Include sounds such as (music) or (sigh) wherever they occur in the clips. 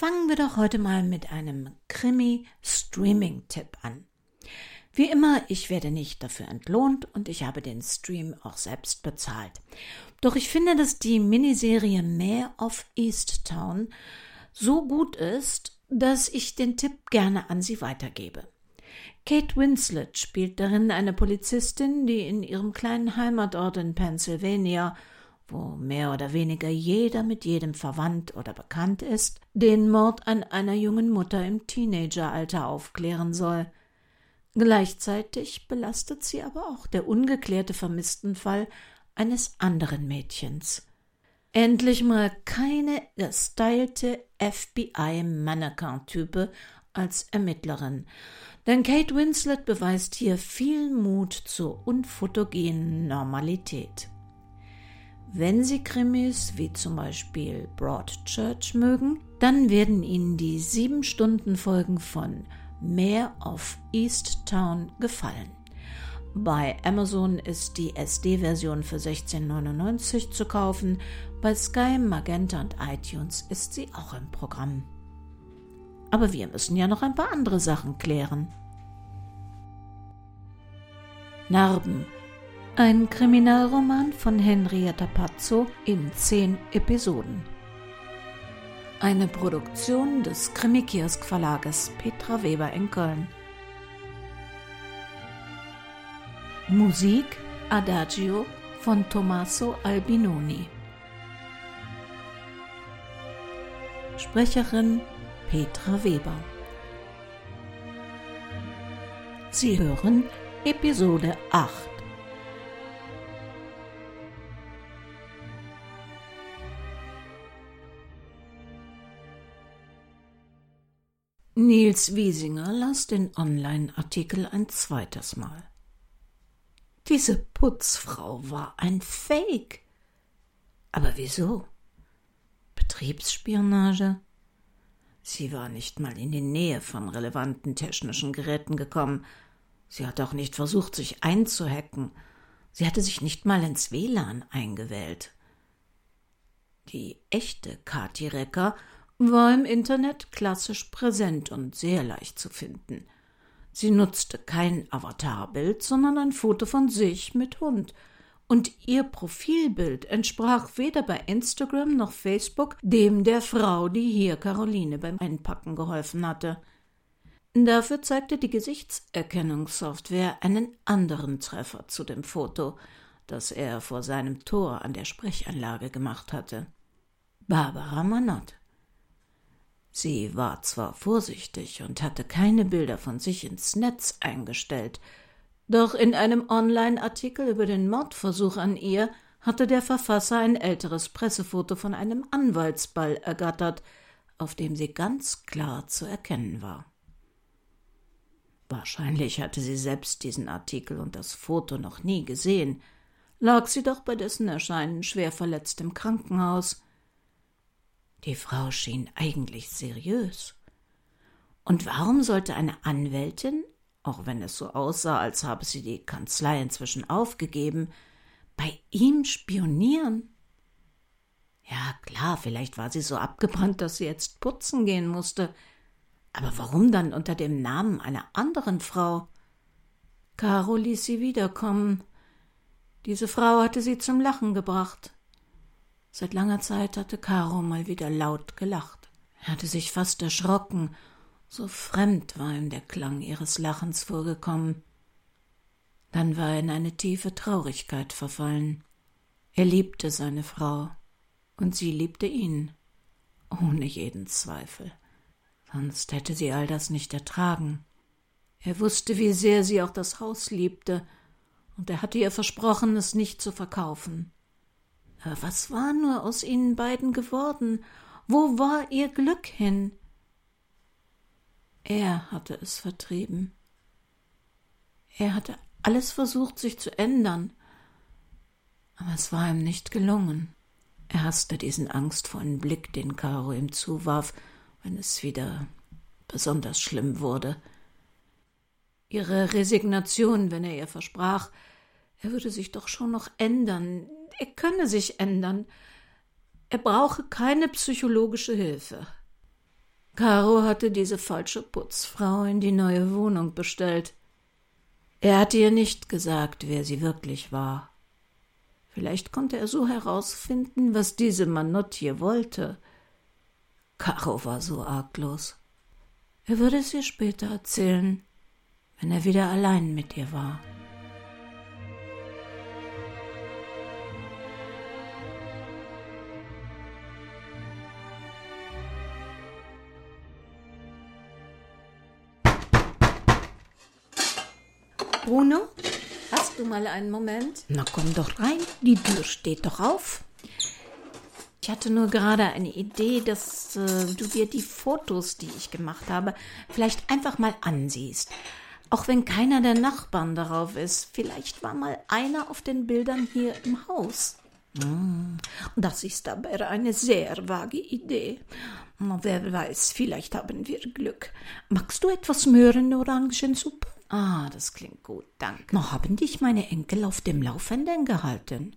Fangen wir doch heute mal mit einem Krimi-Streaming-Tipp an. Wie immer, ich werde nicht dafür entlohnt und ich habe den Stream auch selbst bezahlt. Doch ich finde, dass die Miniserie Mayor of Easttown so gut ist, dass ich den Tipp gerne an Sie weitergebe. Kate Winslet spielt darin eine Polizistin, die in ihrem kleinen Heimatort in Pennsylvania, wo mehr oder weniger jeder mit jedem verwandt oder bekannt ist, den Mord an einer jungen Mutter im Teenageralter aufklären soll. Gleichzeitig belastet sie aber auch der ungeklärte Vermisstenfall eines anderen Mädchens. Endlich mal keine gestylte FBI-Mannequin-Type als Ermittlerin. Denn Kate Winslet beweist hier viel Mut zur unfotogenen Normalität. Wenn Sie Krimis wie zum Beispiel Broadchurch mögen, dann werden Ihnen die sieben Stunden Folgen von Mayor of Easttown gefallen. Bei Amazon ist die SD-Version für 16,99 zu kaufen. Bei Sky, Magenta und iTunes ist sie auch im Programm. Aber wir müssen ja noch ein paar andere Sachen klären. Narben. Ein Kriminalroman von Henrietta Pazzo in zehn Episoden. Eine Produktion des Krimikiosk Verlages Petra Weber in Köln. Musik Adagio von Tommaso Albinoni. Sprecherin Petra Weber. Sie hören Episode 8. Nils Wiesinger las den Online-Artikel ein zweites Mal. Diese Putzfrau war ein Fake. Aber wieso? Betriebsspionage? Sie war nicht mal in die Nähe von relevanten technischen Geräten gekommen. Sie hat auch nicht versucht, sich einzuhacken. Sie hatte sich nicht mal ins WLAN eingewählt. Die echte Kati Recker war im Internet klassisch präsent und sehr leicht zu finden. Sie nutzte kein Avatarbild, sondern ein Foto von sich mit Hund. Und ihr Profilbild entsprach weder bei Instagram noch Facebook dem der Frau, die hier Caroline beim Einpacken geholfen hatte. Dafür zeigte die Gesichtserkennungssoftware einen anderen Treffer zu dem Foto, das er vor seinem Tor an der Sprechanlage gemacht hatte. Barbara Manott. Sie war zwar vorsichtig und hatte keine Bilder von sich ins Netz eingestellt, doch in einem Online-Artikel über den Mordversuch an ihr hatte der Verfasser ein älteres Pressefoto von einem Anwaltsball ergattert, auf dem sie ganz klar zu erkennen war. Wahrscheinlich hatte sie selbst diesen Artikel und das Foto noch nie gesehen, lag sie doch bei dessen Erscheinen schwer verletzt im Krankenhaus, die Frau schien eigentlich seriös. Und warum sollte eine Anwältin, auch wenn es so aussah, als habe sie die Kanzlei inzwischen aufgegeben, bei ihm spionieren? Ja, klar, vielleicht war sie so abgebrannt, dass sie jetzt putzen gehen musste. Aber warum dann unter dem Namen einer anderen Frau? Caro ließ sie wiederkommen. Diese Frau hatte sie zum Lachen gebracht. Seit langer Zeit hatte Caro mal wieder laut gelacht. Er hatte sich fast erschrocken, so fremd war ihm der Klang ihres Lachens vorgekommen. Dann war er in eine tiefe Traurigkeit verfallen. Er liebte seine Frau, und sie liebte ihn, ohne jeden Zweifel. Sonst hätte sie all das nicht ertragen. Er wusste, wie sehr sie auch das Haus liebte, und er hatte ihr versprochen, es nicht zu verkaufen. Was war nur aus ihnen beiden geworden? Wo war ihr Glück hin? Er hatte es vertrieben. Er hatte alles versucht, sich zu ändern, aber es war ihm nicht gelungen. Er hasste diesen angstvollen Blick, den Caro ihm zuwarf, wenn es wieder besonders schlimm wurde. Ihre Resignation, wenn er ihr versprach, er würde sich doch schon noch ändern, er könne sich ändern. Er brauche keine psychologische Hilfe. Caro hatte diese falsche Putzfrau in die neue Wohnung bestellt. Er hatte ihr nicht gesagt, wer sie wirklich war. Vielleicht konnte er so herausfinden, was diese Manotte wollte. Caro war so arglos. Er würde es ihr später erzählen, wenn er wieder allein mit ihr war. Bruno, hast du mal einen Moment? Na komm doch rein, die Tür steht doch auf. Ich hatte nur gerade eine Idee, dass äh, du dir die Fotos, die ich gemacht habe, vielleicht einfach mal ansiehst. Auch wenn keiner der Nachbarn darauf ist. Vielleicht war mal einer auf den Bildern hier im Haus. Hm, das ist aber eine sehr vage Idee. Wer weiß, vielleicht haben wir Glück. Magst du etwas Möhren-Orangensuppe? Ah, das klingt gut, danke. Noch haben dich meine Enkel auf dem Laufenden gehalten?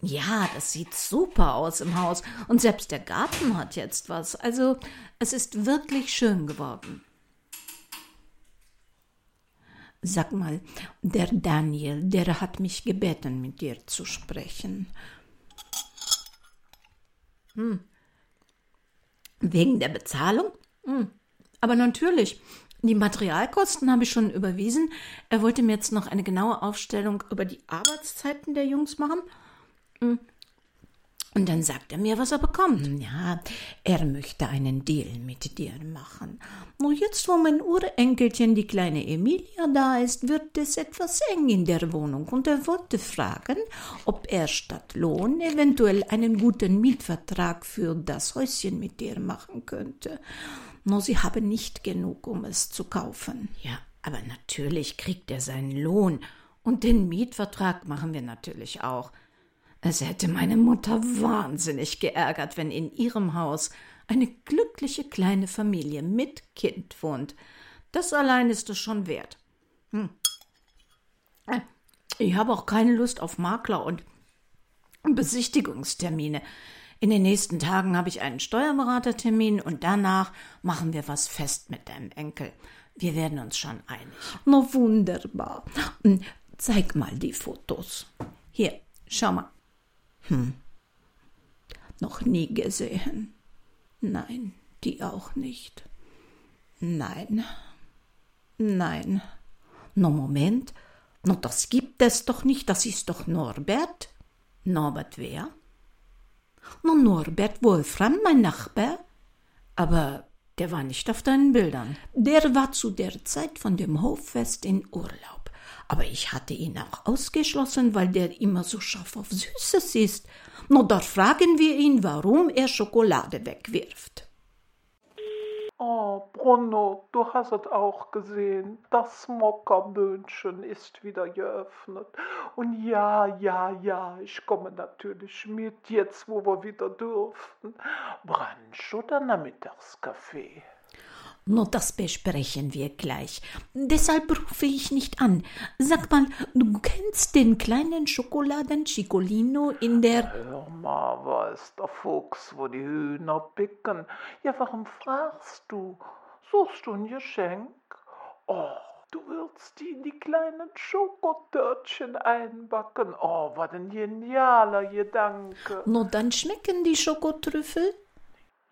Ja, das sieht super aus im Haus. Und selbst der Garten hat jetzt was. Also, es ist wirklich schön geworden. Sag mal, der Daniel, der hat mich gebeten, mit dir zu sprechen. Hm. Wegen der Bezahlung? Hm. Aber natürlich, die Materialkosten habe ich schon überwiesen. Er wollte mir jetzt noch eine genaue Aufstellung über die Arbeitszeiten der Jungs machen. Hm. Und dann sagt er mir, was er bekommt. Ja, er möchte einen Deal mit dir machen. Nur jetzt, wo mein Urenkelchen, die kleine Emilia, da ist, wird es etwas eng in der Wohnung. Und er wollte fragen, ob er statt Lohn eventuell einen guten Mietvertrag für das Häuschen mit dir machen könnte. Nur sie haben nicht genug, um es zu kaufen. Ja, aber natürlich kriegt er seinen Lohn. Und den Mietvertrag machen wir natürlich auch. Es hätte meine Mutter wahnsinnig geärgert, wenn in ihrem Haus eine glückliche kleine Familie mit Kind wohnt. Das allein ist es schon wert. Hm. Äh, ich habe auch keine Lust auf Makler und Besichtigungstermine. In den nächsten Tagen habe ich einen Steuerberatertermin und danach machen wir was fest mit deinem Enkel. Wir werden uns schon einig. Na wunderbar. Hm, zeig mal die Fotos. Hier, schau mal. Hm. Noch nie gesehen. Nein, die auch nicht. Nein. Nein. No Moment. No, das gibt es doch nicht. Das ist doch Norbert. Norbert wer? No, Norbert Wolfram, mein Nachbar. Aber der war nicht auf deinen Bildern. Der war zu der Zeit von dem Hoffest in Urlaub aber ich hatte ihn auch ausgeschlossen, weil der immer so scharf auf Süßes ist. Na, da fragen wir ihn, warum er Schokolade wegwirft. Oh, Bruno, du hast es auch gesehen. Das Mokkerböhnchen ist wieder geöffnet. Und ja, ja, ja, ich komme natürlich mit, jetzt wo wir wieder dürfen. Brunch oder Nachmittagskaffee? Nur das besprechen wir gleich. Deshalb rufe ich nicht an. Sag mal, du kennst den kleinen Schokoladen Cicolino in der. Hör mal, weiß der Fuchs, wo die Hühner picken. Ja, warum fragst du? Suchst du ein Geschenk? Oh, du willst die in die kleinen Schokotörtchen einbacken. Oh, was ein genialer Gedanke. Nur dann schmecken die Schokotrüffel?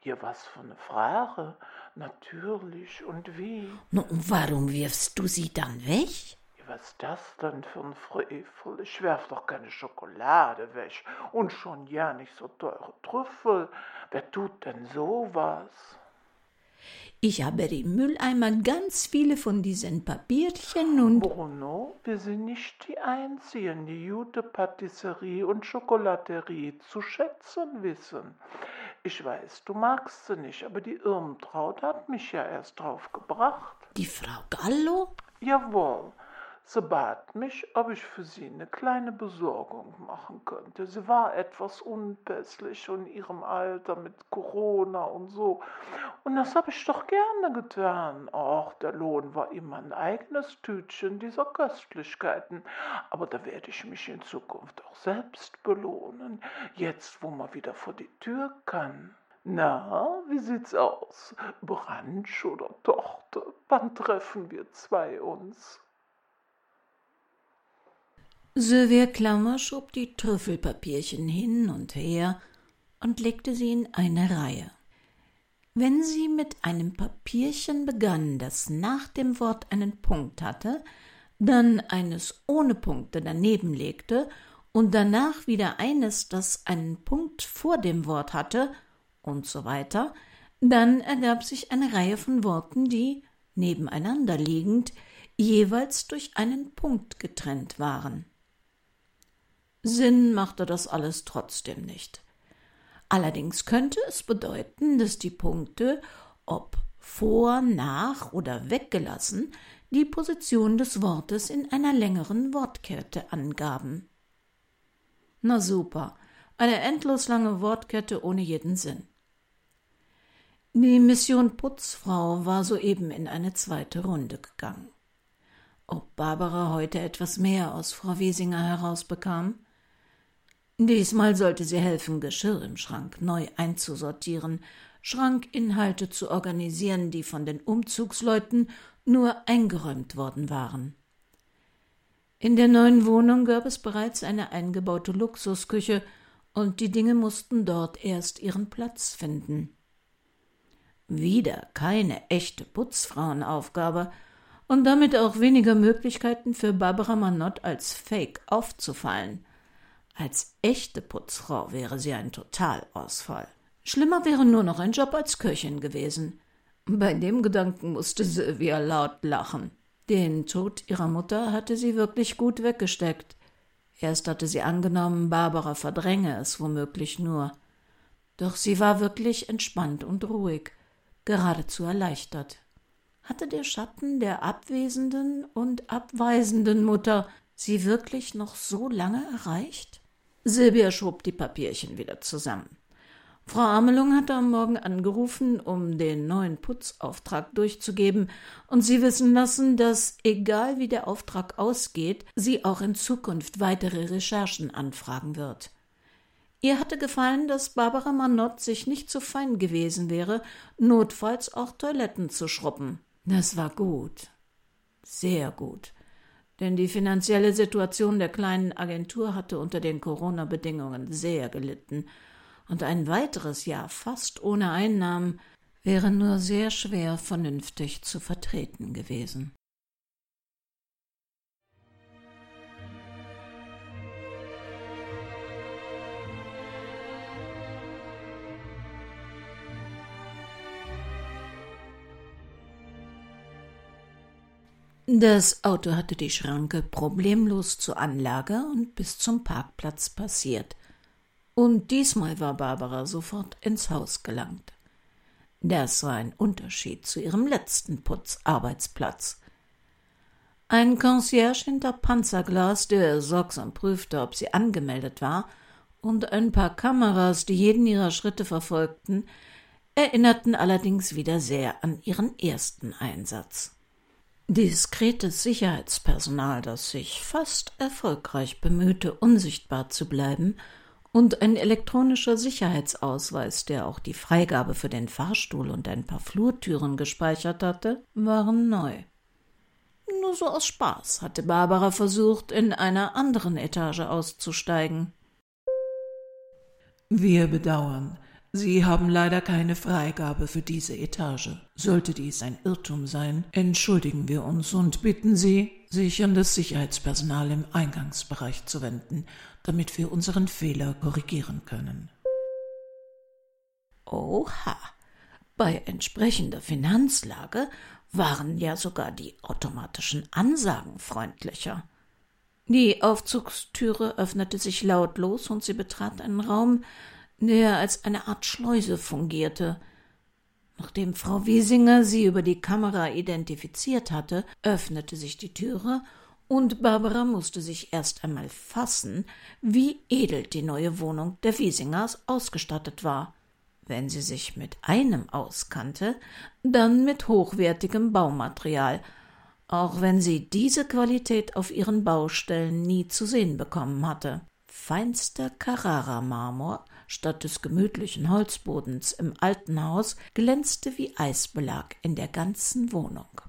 Ja, was für eine Frage. Natürlich, und wie? Na, und warum wirfst du sie dann weg? Was das denn für ein Frevel? Ich werf doch keine Schokolade weg. Und schon ja nicht so teure Trüffel. Wer tut denn sowas? Ich habe im Mülleimer ganz viele von diesen Papierchen und. Bruno, wir sind nicht die Einzigen, die gute Patisserie und Schokolaterie zu schätzen wissen. Ich weiß, du magst sie nicht, aber die Irmtraut hat mich ja erst drauf gebracht. Die Frau Gallo? Jawohl. Sie bat mich, ob ich für sie eine kleine Besorgung machen könnte. Sie war etwas unpässlich in ihrem Alter mit Corona und so. Und das habe ich doch gerne getan. Auch der Lohn war immer ein eigenes Tütchen dieser Köstlichkeiten. Aber da werde ich mich in Zukunft auch selbst belohnen, jetzt wo man wieder vor die Tür kann. Na, wie sieht's aus? Branch oder Tochter? Wann treffen wir zwei uns? Sylvia Klammer schob die Trüffelpapierchen hin und her und legte sie in eine Reihe. Wenn sie mit einem Papierchen begann, das nach dem Wort einen Punkt hatte, dann eines ohne Punkte daneben legte und danach wieder eines, das einen Punkt vor dem Wort hatte, und so weiter, dann ergab sich eine Reihe von Worten, die, nebeneinander liegend, jeweils durch einen Punkt getrennt waren. Sinn machte das alles trotzdem nicht. Allerdings könnte es bedeuten, dass die Punkte, ob vor, nach oder weggelassen, die Position des Wortes in einer längeren Wortkette angaben. Na super, eine endlos lange Wortkette ohne jeden Sinn. Die Mission Putzfrau war soeben in eine zweite Runde gegangen. Ob Barbara heute etwas mehr aus Frau Wiesinger herausbekam? Diesmal sollte sie helfen, Geschirr im Schrank neu einzusortieren, Schrankinhalte zu organisieren, die von den Umzugsleuten nur eingeräumt worden waren. In der neuen Wohnung gab es bereits eine eingebaute Luxusküche, und die Dinge mussten dort erst ihren Platz finden. Wieder keine echte Putzfrauenaufgabe und damit auch weniger Möglichkeiten für Barbara Manott als Fake aufzufallen. Als echte Putzfrau wäre sie ein Totalausfall. Schlimmer wäre nur noch ein Job als Köchin gewesen. Bei dem Gedanken musste Sylvia laut lachen. Den Tod ihrer Mutter hatte sie wirklich gut weggesteckt. Erst hatte sie angenommen, Barbara verdränge es womöglich nur. Doch sie war wirklich entspannt und ruhig geradezu erleichtert. Hatte der Schatten der abwesenden und abweisenden Mutter sie wirklich noch so lange erreicht? Silvia schob die Papierchen wieder zusammen. Frau Amelung hatte am Morgen angerufen, um den neuen Putzauftrag durchzugeben und sie wissen lassen, dass, egal wie der Auftrag ausgeht, sie auch in Zukunft weitere Recherchen anfragen wird. Ihr hatte gefallen, dass Barbara Manott sich nicht so fein gewesen wäre, notfalls auch Toiletten zu schruppen. Das war gut. Sehr gut. Denn die finanzielle Situation der kleinen Agentur hatte unter den Corona-Bedingungen sehr gelitten. Und ein weiteres Jahr fast ohne Einnahmen wäre nur sehr schwer vernünftig zu vertreten gewesen. Das Auto hatte die Schranke problemlos zur Anlage und bis zum Parkplatz passiert. Und diesmal war Barbara sofort ins Haus gelangt. Das war ein Unterschied zu ihrem letzten Putzarbeitsplatz. Ein Concierge hinter Panzerglas, der sorgsam prüfte, ob sie angemeldet war, und ein paar Kameras, die jeden ihrer Schritte verfolgten, erinnerten allerdings wieder sehr an ihren ersten Einsatz. Diskretes Sicherheitspersonal, das sich fast erfolgreich bemühte, unsichtbar zu bleiben, und ein elektronischer Sicherheitsausweis, der auch die Freigabe für den Fahrstuhl und ein paar Flurtüren gespeichert hatte, waren neu. Nur so aus Spaß hatte Barbara versucht, in einer anderen Etage auszusteigen. Wir bedauern, Sie haben leider keine Freigabe für diese Etage. Sollte dies ein Irrtum sein, entschuldigen wir uns und bitten Sie, sich an das Sicherheitspersonal im Eingangsbereich zu wenden, damit wir unseren Fehler korrigieren können. Oha. Bei entsprechender Finanzlage waren ja sogar die automatischen Ansagen freundlicher. Die Aufzugstüre öffnete sich lautlos und sie betrat einen Raum, der als eine Art Schleuse fungierte. Nachdem Frau Wiesinger sie über die Kamera identifiziert hatte, öffnete sich die Türe und Barbara musste sich erst einmal fassen, wie edel die neue Wohnung der Wiesingers ausgestattet war. Wenn sie sich mit einem auskannte, dann mit hochwertigem Baumaterial, auch wenn sie diese Qualität auf ihren Baustellen nie zu sehen bekommen hatte. Feinster Carrara-Marmor statt des gemütlichen Holzbodens im alten Haus glänzte wie Eisbelag in der ganzen Wohnung.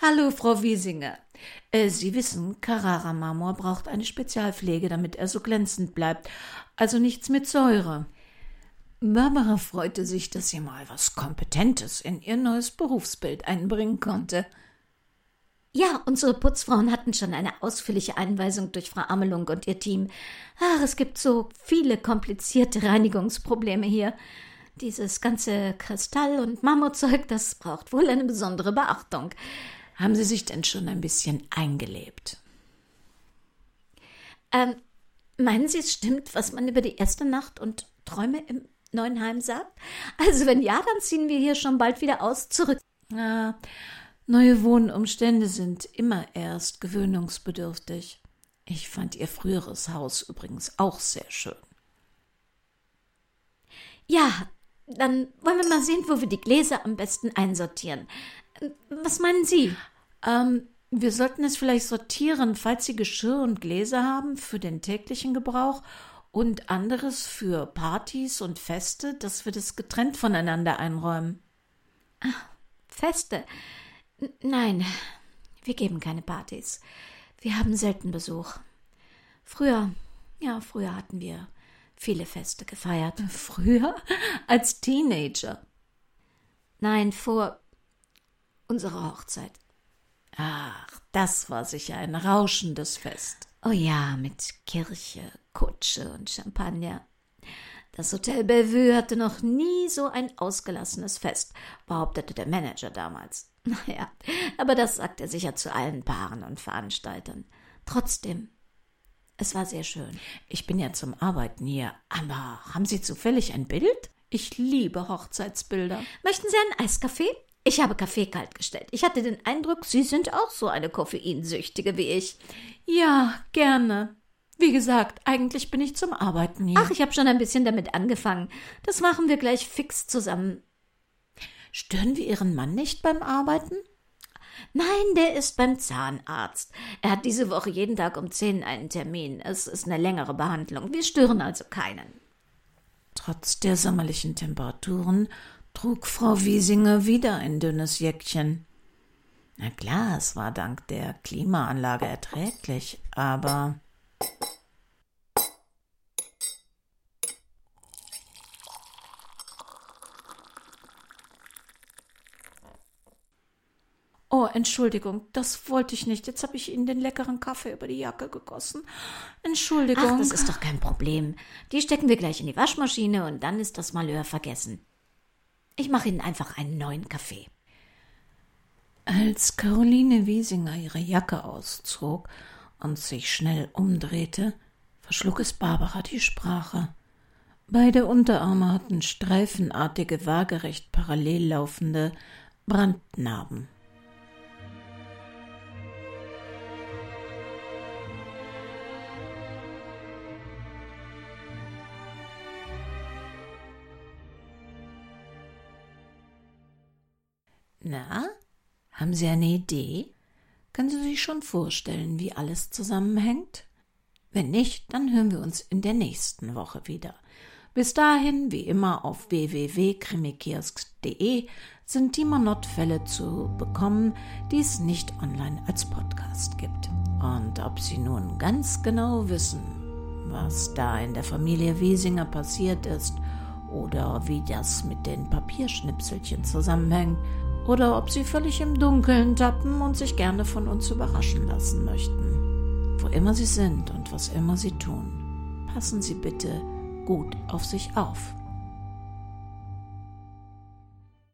Hallo, Frau Wiesinger. Äh, Sie wissen, Carrara-Marmor braucht eine Spezialpflege, damit er so glänzend bleibt. Also nichts mit Säure. Barbara freute sich, dass sie mal was Kompetentes in ihr neues Berufsbild einbringen konnte. Ja, unsere Putzfrauen hatten schon eine ausführliche Einweisung durch Frau Amelung und ihr Team. Ach, es gibt so viele komplizierte Reinigungsprobleme hier. Dieses ganze Kristall- und Marmorzeug, das braucht wohl eine besondere Beachtung. Haben Sie sich denn schon ein bisschen eingelebt? Ähm, meinen Sie, es stimmt, was man über die erste Nacht und Träume im neuen Heim sagt? Also wenn ja, dann ziehen wir hier schon bald wieder aus zurück. Ja, neue Wohnumstände sind immer erst gewöhnungsbedürftig. Ich fand Ihr früheres Haus übrigens auch sehr schön. Ja, dann wollen wir mal sehen, wo wir die Gläser am besten einsortieren. Was meinen Sie? Ähm, wir sollten es vielleicht sortieren, falls Sie Geschirr und Gläser haben für den täglichen Gebrauch und anderes für Partys und Feste, dass wir das getrennt voneinander einräumen. Ach, Feste? Nein, wir geben keine Partys. Wir haben selten Besuch. Früher, ja, früher hatten wir viele Feste gefeiert. (laughs) Früher? Als Teenager? Nein, vor unserer Hochzeit. Ach, das war sicher ein rauschendes Fest. Oh ja, mit Kirche, Kutsche und Champagner. Das Hotel Bellevue hatte noch nie so ein ausgelassenes Fest, behauptete der Manager damals. (laughs) Naja, aber das sagt er sicher zu allen Paaren und Veranstaltern. Trotzdem, es war sehr schön. Ich bin ja zum Arbeiten hier, aber haben Sie zufällig ein Bild? Ich liebe Hochzeitsbilder. Möchten Sie einen Eiskaffee? Ich habe Kaffee kalt gestellt. Ich hatte den Eindruck, Sie sind auch so eine Koffeinsüchtige wie ich. Ja, gerne. Wie gesagt, eigentlich bin ich zum Arbeiten hier. Ach, ich habe schon ein bisschen damit angefangen. Das machen wir gleich fix zusammen. Stören wir Ihren Mann nicht beim Arbeiten? Nein, der ist beim Zahnarzt. Er hat diese Woche jeden Tag um zehn einen Termin. Es ist eine längere Behandlung. Wir stören also keinen. Trotz der sommerlichen Temperaturen trug Frau Wiesinger wieder ein dünnes Jäckchen. Na klar, es war dank der Klimaanlage erträglich, aber Entschuldigung, das wollte ich nicht. Jetzt habe ich Ihnen den leckeren Kaffee über die Jacke gegossen. Entschuldigung. Ach, das ist doch kein Problem. Die stecken wir gleich in die Waschmaschine und dann ist das Malheur vergessen. Ich mache Ihnen einfach einen neuen Kaffee. Als Caroline Wiesinger ihre Jacke auszog und sich schnell umdrehte, verschlug es Barbara die Sprache. Beide Unterarme hatten streifenartige, waagerecht parallel laufende Brandnarben. Na, haben Sie eine Idee? Können Sie sich schon vorstellen, wie alles zusammenhängt? Wenn nicht, dann hören wir uns in der nächsten Woche wieder. Bis dahin, wie immer, auf www.krimikiosk.de sind die Monott-Fälle zu bekommen, die es nicht online als Podcast gibt. Und ob Sie nun ganz genau wissen, was da in der Familie Wiesinger passiert ist oder wie das mit den Papierschnipselchen zusammenhängt, oder ob sie völlig im Dunkeln tappen und sich gerne von uns überraschen lassen möchten. Wo immer sie sind und was immer sie tun, passen Sie bitte gut auf sich auf.